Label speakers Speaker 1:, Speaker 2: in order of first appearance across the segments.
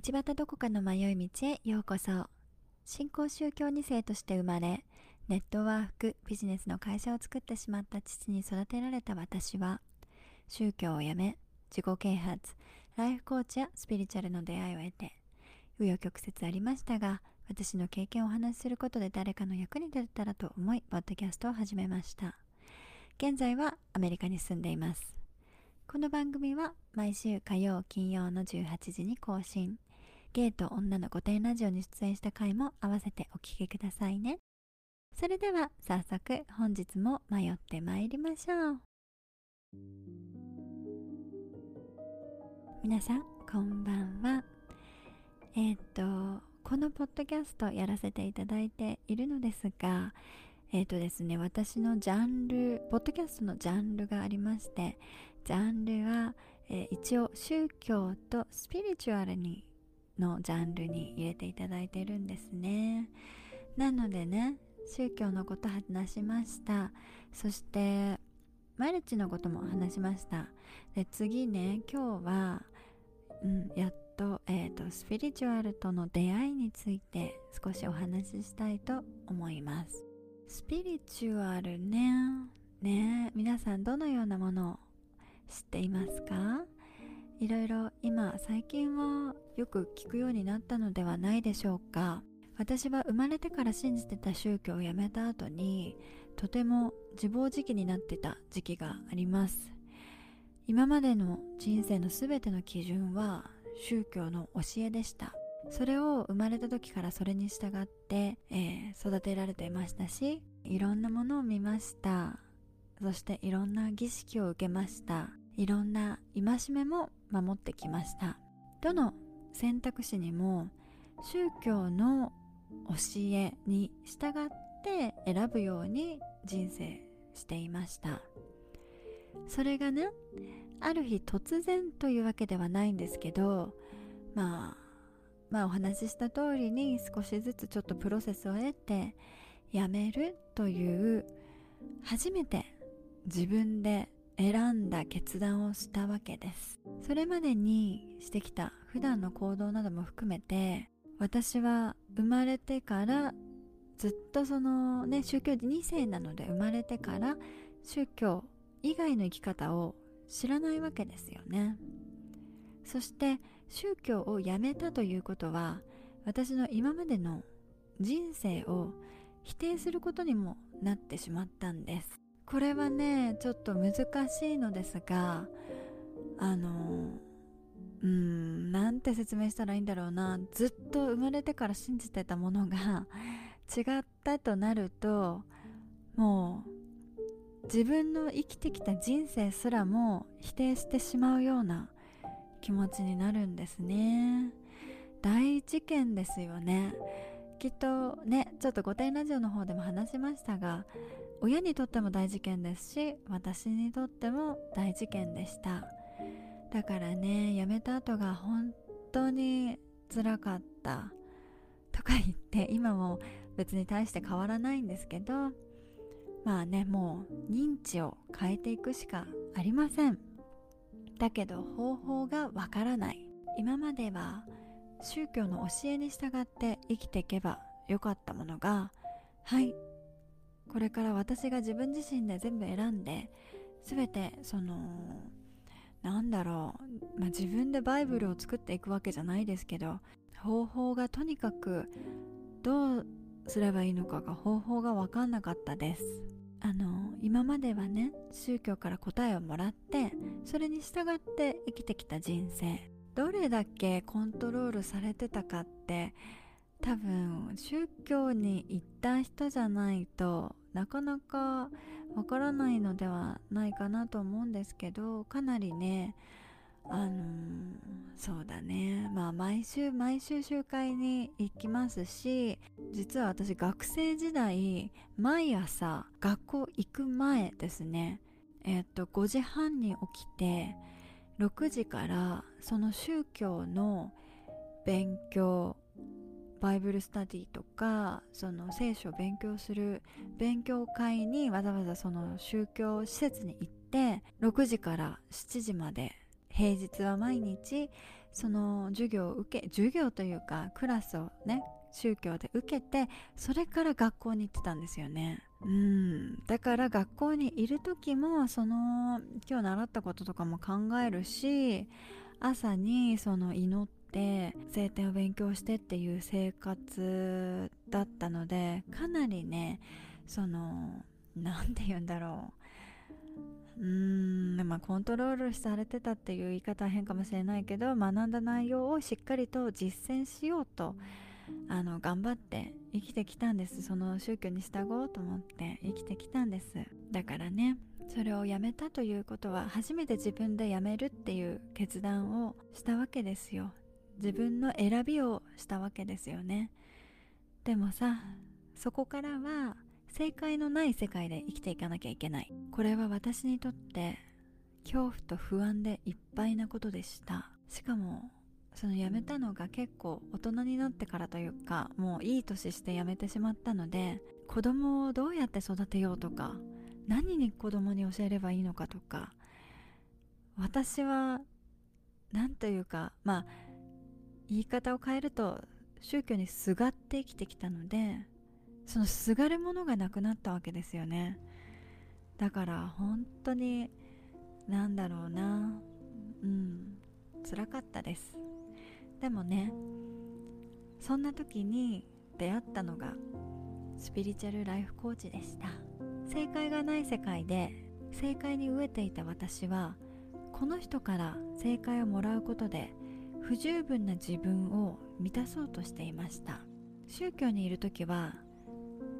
Speaker 1: 道端どこかの迷い道へようこそ。新興宗教2世として生まれネットワークビジネスの会社を作ってしまった父に育てられた私は宗教をやめ自己啓発ライフコーチやスピリチュアルの出会いを得て紆余曲折ありましたが私の経験をお話しすることで誰かの役に立てたらと思いポッドキャストを始めました。現在はアメリカに住んでいます。この番組は毎週火曜金曜の18時に更新。ゲイと女の御殿ラジオに出演した回も合わせてお聴きくださいね。それでは早速本日も迷ってまいりましょう。皆さんこんばんは。えっ、とこのポッドキャストやらせていただいているのですがえっ、とですね私のジャンルポッドキャストのジャンルがありましてジャンルは、えー、一応宗教とスピリチュアルにのジャンルに入れていただいてるんですね。なのでね宗教のこと話しました。そしてマルチのことも話しました。で次ね今日は、うん、やっと,、えーと、スピリチュアルとの出会いについて少しお話ししたいと思います。スピリチュアルね。ね皆さんどのようなものを知っていますか？いろいろ今最近はよく聞くようになったのではないでしょうか。私は生まれてから信じてた宗教を辞めた後にとても自暴自棄になってた時期があります。今までの人生の全ての基準は宗教の教えでした。それを生まれた時からそれに従って、えー、育てられていましたしいろんなものを見ました。そしていろんな儀式を受けました。いろんな戒めも守ってきました。どの選択肢にも宗教の教えに従って選ぶように人生していました。それがねある日突然というわけではないんですけどまあまあお話しした通りに少しずつちょっとプロセスを得てやめるという初めて自分で選んだ決断をしたわけです。それまでにしてきた普段の行動なども含めて私は生まれてからずっとそのね宗教2世なので生まれてから宗教以外の生き方を知らないわけですよね。そして宗教をやめたということは私の今までの人生を否定することにもなってしまったんです。これはねちょっと難しいのですがあのうんなんて説明したらいいんだろうな。ずっと生まれてから信じてたものが 違ったとなるともう自分の生きてきた人生すらも否定してしまうような気持ちになるんですね。大事件ですよね。きっとねちょっと御殿ラジオの方でも話しましたが親にとっても大事件ですし私にとっても大事件でした。だからね辞めた後が本当につらかった。とか言って今も別に大して変わらないんですけどまあねもう認知を変えていくしかありません。だけど方法がわからない。今までは宗教の教えに従って生きていけばよかったものがはい。これから私が自分自身で全部選んで全てそのなんだろう、まあ、自分でバイブルを作っていくわけじゃないですけど方法がとにかくどうすればいいのかが方法が分かんなかったです。あの今まではね宗教から答えをもらってそれに従って生きてきた人生。どれだけコントロールされてたかって多分宗教に行った人じゃないとなかなかわからないのではないかなと思うんですけどかなりねあの、そうだね。まあ毎週毎週集会に行きますし実は私学生時代毎朝学校行く前ですね。えっと5時半に起きて6時からその宗教の勉強バイブルスタディとかその聖書を勉強する勉強会にわざわざその宗教施設に行って6時から7時まで平日は毎日その授業を受け授業というかクラスをね宗教で受けてそれから学校に行ってたんですよね。うん。だから学校にいる時もその今日習ったこととかも考えるし朝にその祈って聖典を勉強してっていう生活だったのでかなりねその何て言うんだろう。うーんまあコントロールされてたっていう言い方は変かもしれないけど学んだ内容をしっかりと実践しようとあの頑張って生きてきたんです。その宗教に従おうと思って生きてきたんです。だからねそれをやめたということは初めて自分でやめるっていう決断をしたわけですよ。自分の選びをしたわけですよね。でもさそこからは正解のない世界で生きていかなきゃいけない。これは私にとって恐怖と不安でいっぱいなことでした。しかもその辞めたのが結構大人になってからというかもういい年して辞めてしまったので子供をどうやって育てようとか何に子供に教えればいいのかとか私は何というかまあ言い方を変えると宗教にすがって生きてきたのでそのすがるものがなくなったわけですよね。だから本当になんだろうな。うん辛かったです。でもねそんな時に出会ったのがスピリチュアルライフコーチでした。正解がない世界で正解に飢えていた私はこの人から正解をもらうことで不十分な自分を満たそうとしていました。宗教にいる時は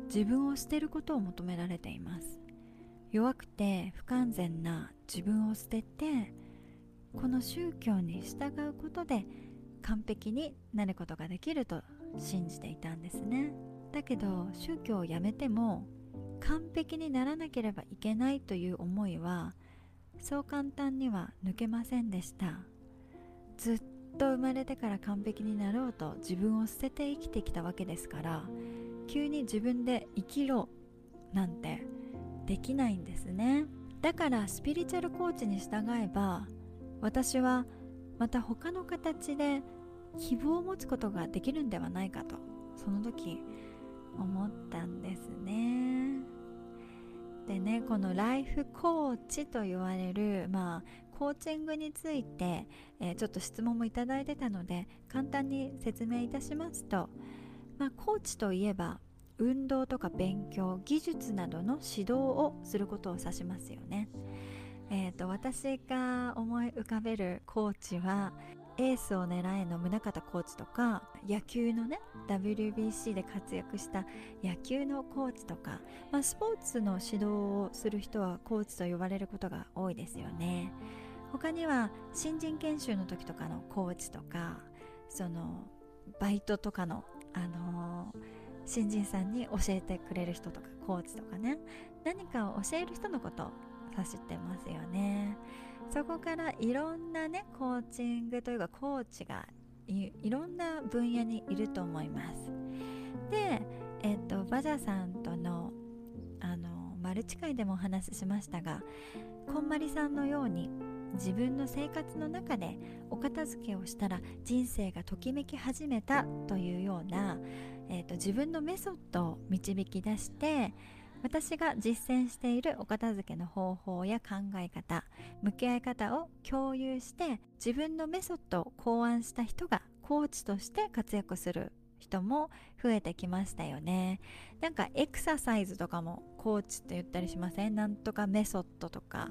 Speaker 1: 自分を捨てることを求められています。弱くて不完全な自分を捨ててこの宗教に従うことで完璧になることができると信じていたんですね。だけど宗教をやめても完璧にならなければいけないという思いはそう簡単には抜けませんでした。ずっと生まれてから完璧になろうと自分を捨てて生きてきたわけですから急に自分で生きろなんてできないんですね。だからスピリチュアルコーチに従えば私はまた他の形で希望を持つことができるんではないかとその時思ったんですねでねこのライフコーチと言われるまあコーチングについて、えー、ちょっと質問もいただいてたので簡単に説明いたしますと、まあ、コーチといえば運動とか勉強技術などの指導をすることを指しますよね。えーと、私が思い浮かべるコーチはエースを狙えの宗像コーチとか野球のね WBC で活躍した野球のコーチとか、まあ、スポーツの指導をする人はコーチと呼ばれることが多いですよね。他には新人研修の時とかのコーチとかそのバイトとかの、あのー、新人さんに教えてくれる人とかコーチとかね。何かを教える人のこと走ってますよね。そこからいろんなねコーチングというかコーチがいろんな分野にいると思います。でえっとバジャさんとのあのマルチ会でもお話ししましたがこんまりさんのように自分の生活の中でお片付けをしたら人生がときめき始めたというような、えーと自分のメソッドを導き出して私が実践しているお片付けの方法や考え方向き合い方を共有して自分のメソッドを考案した人がコーチとして活躍する人も増えてきましたよね。なんかエクササイズとかもコーチって言ったりしません？なんとかメソッドとか。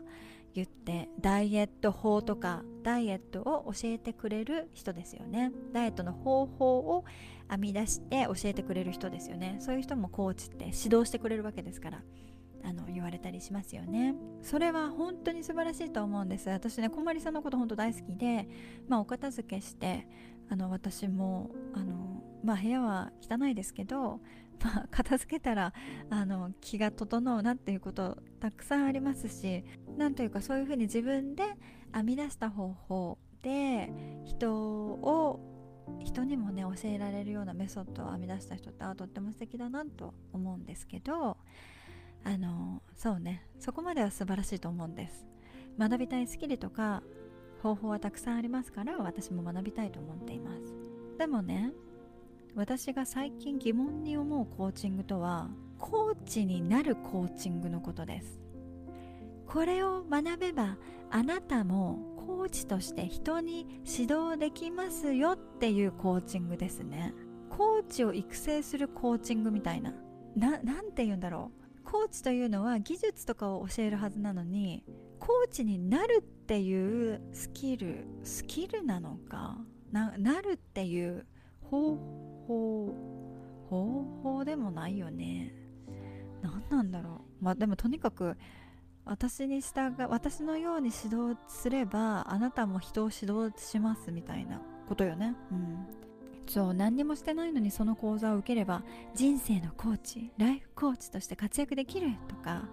Speaker 1: 言ってダイエット法とかダイエットを教えてくれる人ですよね。ダイエットの方法を編み出して教えてくれる人ですよね。そういう人もコーチって指導してくれるわけですからあの言われたりしますよね。それは本当に素晴らしいと思うんです。私ねこまりさんのこと本当大好きでまあお片付けしてあの私もあのまあ部屋は汚いですけどまあ、片付けたらあの気が整うなっていうことたくさんありますしなんというかそういうふうに自分で編み出した方法で人を人にもね教えられるようなメソッドを編み出した人ってあとっても素敵だなと思うんですけどあのそうねそこまでは素晴らしいと思うんです。学びたいスキルとか方法はたくさんありますから私も学びたいと思っています。でもね私が最近疑問に思うコーチングとはコーチになるコーチングのことです。これを学べばあなたもコーチとして人に指導できますよっていうコーチングですね。コーチを育成するコーチングみたいな。ななんて言うんだろう。コーチというのは技術とかを教えるはずなのにコーチになるっていうスキルスキルなのかななるっていう方法方法でもないよね。何なんだろう。まあでもとにかく私に従私のように指導すればあなたも人を指導しますみたいなことよね。うん。そう何にもしてないのにその講座を受ければ人生のコーチライフコーチとして活躍できるとか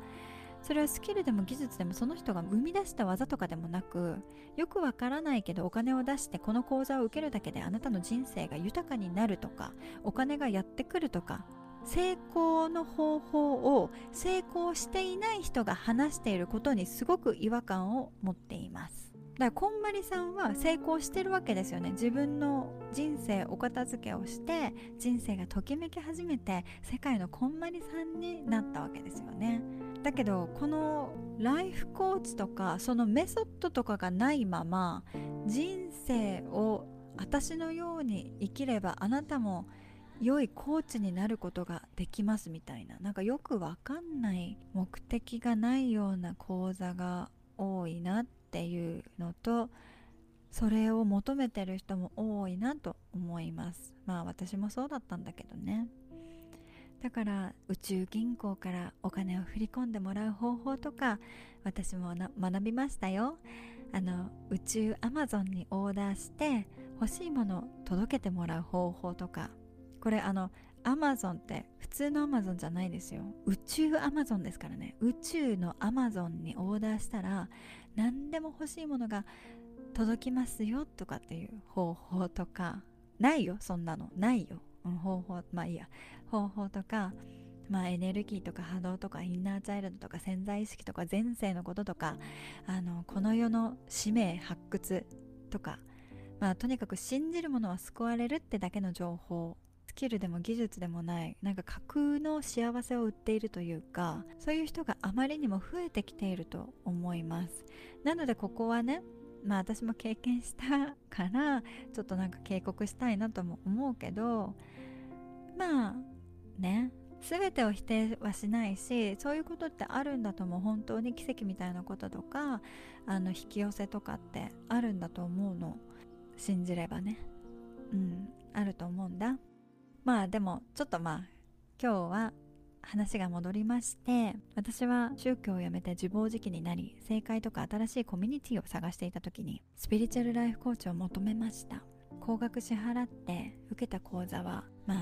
Speaker 1: それはスキルでも技術でもその人が生み出した技とかでもなくよくわからないけどお金を出してこの講座を受けるだけであなたの人生が豊かになるとかお金がやってくるとか成功の方法を成功していない人が話していることにすごく違和感を持っています。だからこんまりさんは成功してるわけですよね。自分の人生お片付けをして人生がときめき始めて世界のこんまりさんになったわけですよね。だけどこのライフコーチとかそのメソッドとかがないまま人生を私のように生きればあなたも良いコーチになることができますみたいな。なんかよくわかんない目的がないような講座が多いなっていうのとそれを求めてる人も多いなと思います。まあ私もそうだったんだけどね。だから宇宙銀行からお金を振り込んでもらう方法とか私も学びましたよ。あの宇宙アマゾンにオーダーして欲しいものを届けてもらう方法とか。これあのアマゾンって普通のアマゾンじゃないですよ。宇宙アマゾンですからね。宇宙のアマゾンにオーダーしたら何でも欲しいものが届きますよとかっていう方法とか。ないよそんなの。ないよ、うん、方法。まあいいや。方法とか。まあエネルギーとか波動とか。インナーチャイルドとか。潜在意識とか。前世のこととか。あのこの世の使命発掘とか。まあとにかく信じるものは救われるってだけの情報。スキルでも技術でもないなんか架空の幸せを売っているというかそういう人があまりにも増えてきていると思います。なのでここはねまあ私も経験したからちょっとなんか警告したいなとも思うけどまあね全てを否定はしないしそういうことってあるんだとも本当に奇跡みたいなこととかあの引き寄せとかってあるんだと思うの。信じればね。うんあると思うんだ。まあでもちょっとまあ今日は話が戻りまして私は宗教を辞めて自暴自棄になり正解とか新しいコミュニティを探していた時にスピリチュアルライフコーチを求めました。高額支払って受けた講座はまあ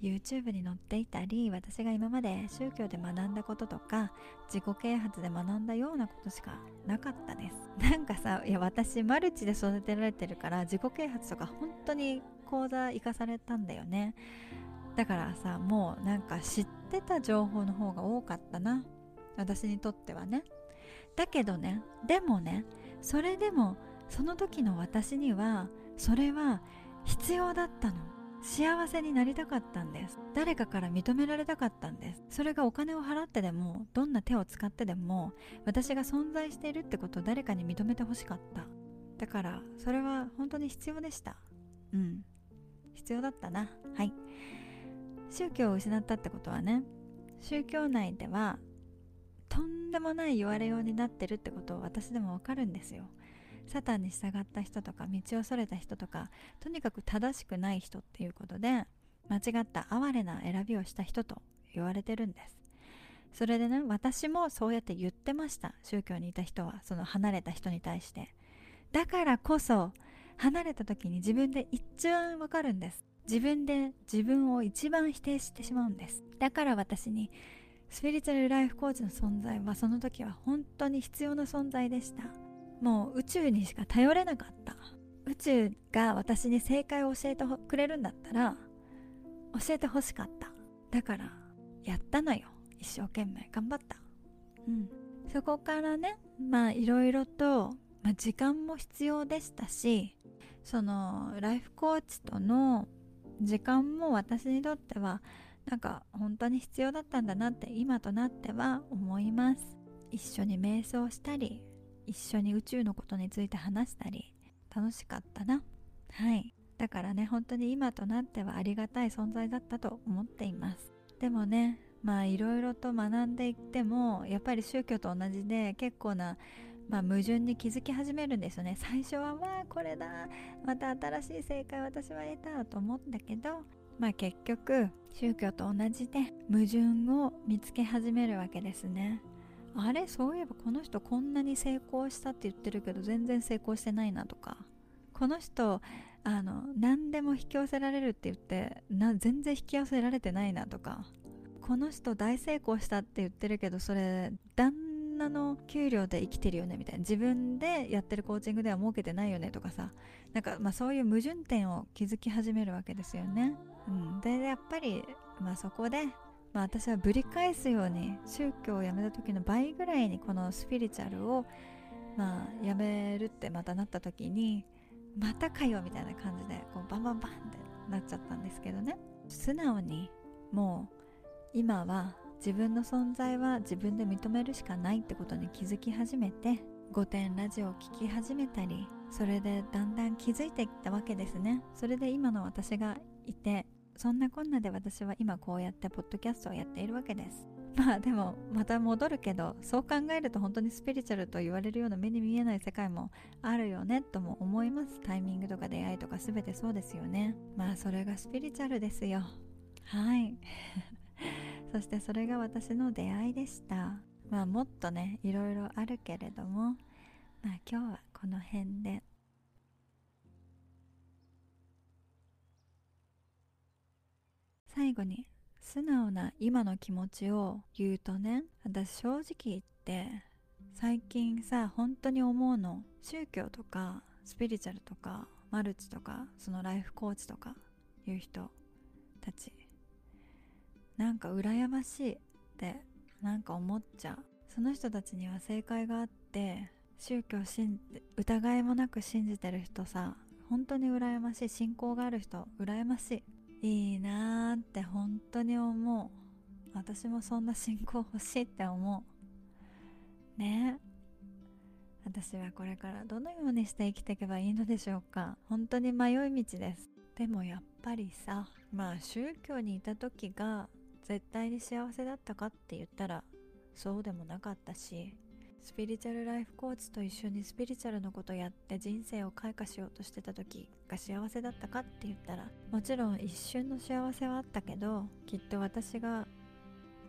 Speaker 1: YouTube に載っていたり私が今まで宗教で学んだこととか自己啓発で学んだようなことしかなかったです。なんかさいや私マルチで育てられてるから自己啓発とか本当に講座行かされたんだよね。だからさもうなんか知ってた情報の方が多かったな。私にとってはね。だけどねでもねそれでもその時の私にはそれは必要だったの。幸せになりたかったんです。誰かから認められたかったんです。それがお金を払ってでもどんな手を使ってでも私が存在しているってことを誰かに認めてほしかった。だからそれは本当に必要でした。うん。必要だったな。はい。宗教を失ったってことはね宗教内ではとんでもない言われようになってるってことを私でもわかるんですよ。サタンに従った人とか道をそれた人とかとにかく正しくない人っていうことで間違った哀れな選びをした人と言われてるんです。それでね私もそうやって言ってました。宗教にいた人はその離れた人に対して。だからこそ離れた時に自分で一番わかるんです。自分で自分を一番否定してしまうんです。だから私にスピリチュアルライフコーチの存在はその時は本当に必要な存在でした。もう宇宙にしか頼れなかった。宇宙が私に正解を教えてくれるんだったら教えてほしかった。だからやったのよ。一生懸命頑張った。うん。そこからねまあいろいろとまあ、時間も必要でしたしそのライフコーチとの時間も私にとってはなんか本当に必要だったんだなって今となっては思います。一緒に瞑想したり一緒に宇宙のことについて話したり楽しかったな。はい。だからね本当に今となってはありがたい存在だったと思っています。でもねまあいろいろと学んでいってもやっぱり宗教と同じで結構なまあ、矛盾に気づき始めるんですよね。最初はまあこれだ。また新しい正解私は得たと思うんだけどまあ結局宗教と同じで矛盾を見つけ始めるわけですね。あれ？そういえばこの人こんなに成功したって言ってるけど全然成功してないなとか。この人あの何でも引き寄せられるって言ってな全然引き寄せられてないなとか。この人大成功したって言ってるけどそれ旦那の給料で生きてるよねみたいな。自分でやってるコーチングでは儲けてないよねとかさ。なんかまあそういう矛盾点を築き始めるわけですよね、うん、でやっぱりまあそこでまあ、私はぶり返すように宗教を辞めた時の倍ぐらいにこのスピリチュアルをまあ辞めるってまたなった時にまたかよみたいな感じでこうバンバンバンってなっちゃったんですけどね。素直にもう今は自分の存在は自分で認めるしかないってことに気づき始めて御殿ラジオを聴き始めたりそれでだんだん気づいてきたわけですね。それで今の私がいてそんなこんなで私は今こうやってポッドキャストをやっているわけです。まあでもまた戻るけどそう考えると本当にスピリチュアルと言われるような目に見えない世界もあるよねとも思います。タイミングとか出会いとか全てそうですよね。まあそれがスピリチュアルですよ。はい。そしてそれが私の出会いでした。まあもっとねいろいろあるけれどもまあ今日はこの辺で。最後に素直な今の気持ちを言うとね私正直言って最近さ本当に思うの宗教とかスピリチュアルとかマルチとかそのライフコーチとかいう人たち。なんか羨ましいってなんか思っちゃう。その人たちには正解があって宗教信疑いもなく信じてる人さ本当に羨ましい。信仰がある人羨ましい。いいなーって本当に思う。私もそんな信仰欲しいって思う。ね。私はこれからどのようにして生きていけばいいのでしょうか。本当に迷い道です。でもやっぱりさまあ宗教にいた時が絶対に幸せだったかって言ったらそうでもなかったしスピリチュアルライフコーチと一緒にスピリチュアルのことやって人生を開花しようとしてた時が幸せだったかって言ったらもちろん一瞬の幸せはあったけどきっと私が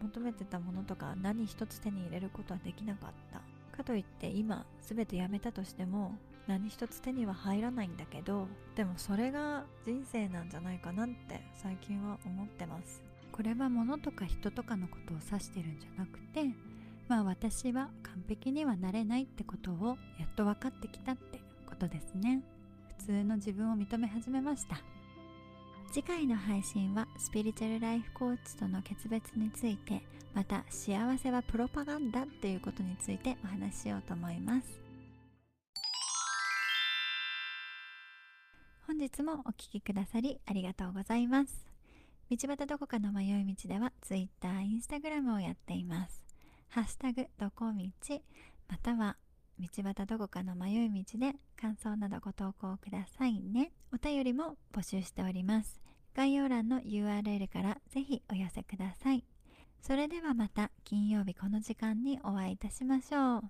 Speaker 1: 求めてたものとか何一つ手に入れることはできなかった。かといって今全てやめたとしても何一つ手には入らないんだけどでもそれが人生なんじゃないかなって最近は思ってます。これは物とか人とかのことを指してるんじゃなくてまあ私は完璧にはなれないってことをやっと分かってきたってことですね。普通の自分を認め始めました。次回の配信はスピリチュアルライフコーチとの決別についてまた幸せはプロパガンダっていうことについてお話ししようと思います。本日もお聴きくださりありがとうございます。道端どこかの迷い道では Twitter、Instagram をやっています。ハッシュタグどこみちまたは道端どこかの迷い道で感想などご投稿くださいね。お便りも募集しております。概要欄の URL からぜひお寄せください。それではまた金曜日この時間にお会いいたしましょう。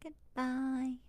Speaker 1: Goodbye